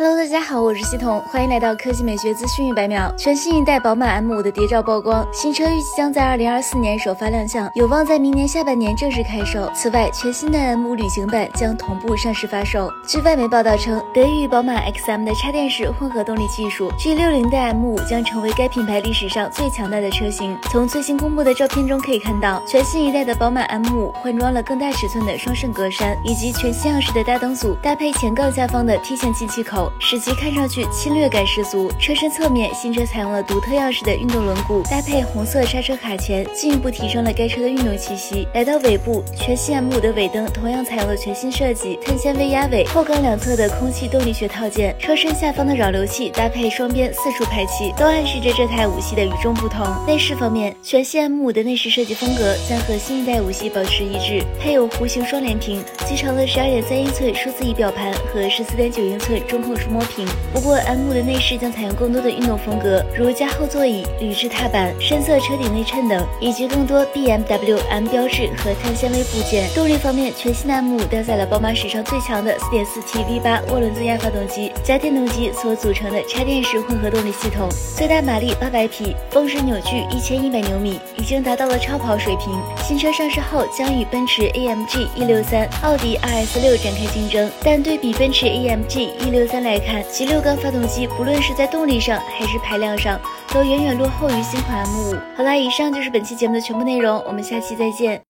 え?大家好，我是系统，欢迎来到科技美学资讯一百秒。全新一代宝马 M5 的谍照曝光，新车预计将在二零二四年首发亮相，有望在明年下半年正式开售。此外，全新的 M5 旅行版将同步上市发售。据外媒报道称，得益于宝马 XM 的插电式混合动力技术，G60 代 M5 将成为该品牌历史上最强大的车型。从最新公布的照片中可以看到，全新一代的宝马 M5 换装了更大尺寸的双肾格栅，以及全新样式的大灯组，搭配前杠下方的 T 型进气口。使其看上去侵略感十足。车身侧面，新车采用了独特样式的运动轮毂，搭配红色刹车卡钳，进一步提升了该车的运动气息。来到尾部，全新 M5 的尾灯同样采用了全新设计，碳纤维压尾，后杠两侧的空气动力学套件，车身下方的扰流器搭配双边四处排气，都暗示着这台五系的与众不同。内饰方面，全新 M5 的内饰设计风格将和新一代五系保持一致，配有弧形双联屏，集成了十二点三英寸数字仪表盘和十四点九英寸中控触摸屏。不过，M5 的内饰将采用更多的运动风格，如加厚座椅、铝制踏板、深色车顶内衬等，以及更多 BMW M 标志和碳纤维部件。动力方面，全新的 M5 搭载了宝马史上最强的 4.4T V8 涡轮增压发动机加电动机所组成的插电式混合动力系统，最大马力800匹，峰值扭矩1100牛米，已经达到了超跑水平。新车上市后将与奔驰 AMG E63、奥迪 RS6 展开竞争，但对比奔驰 AMG E63 来看，其六缸发动机不论是在动力上还是排量上，都远远落后于新款 M5。好啦，以上就是本期节目的全部内容，我们下期再见。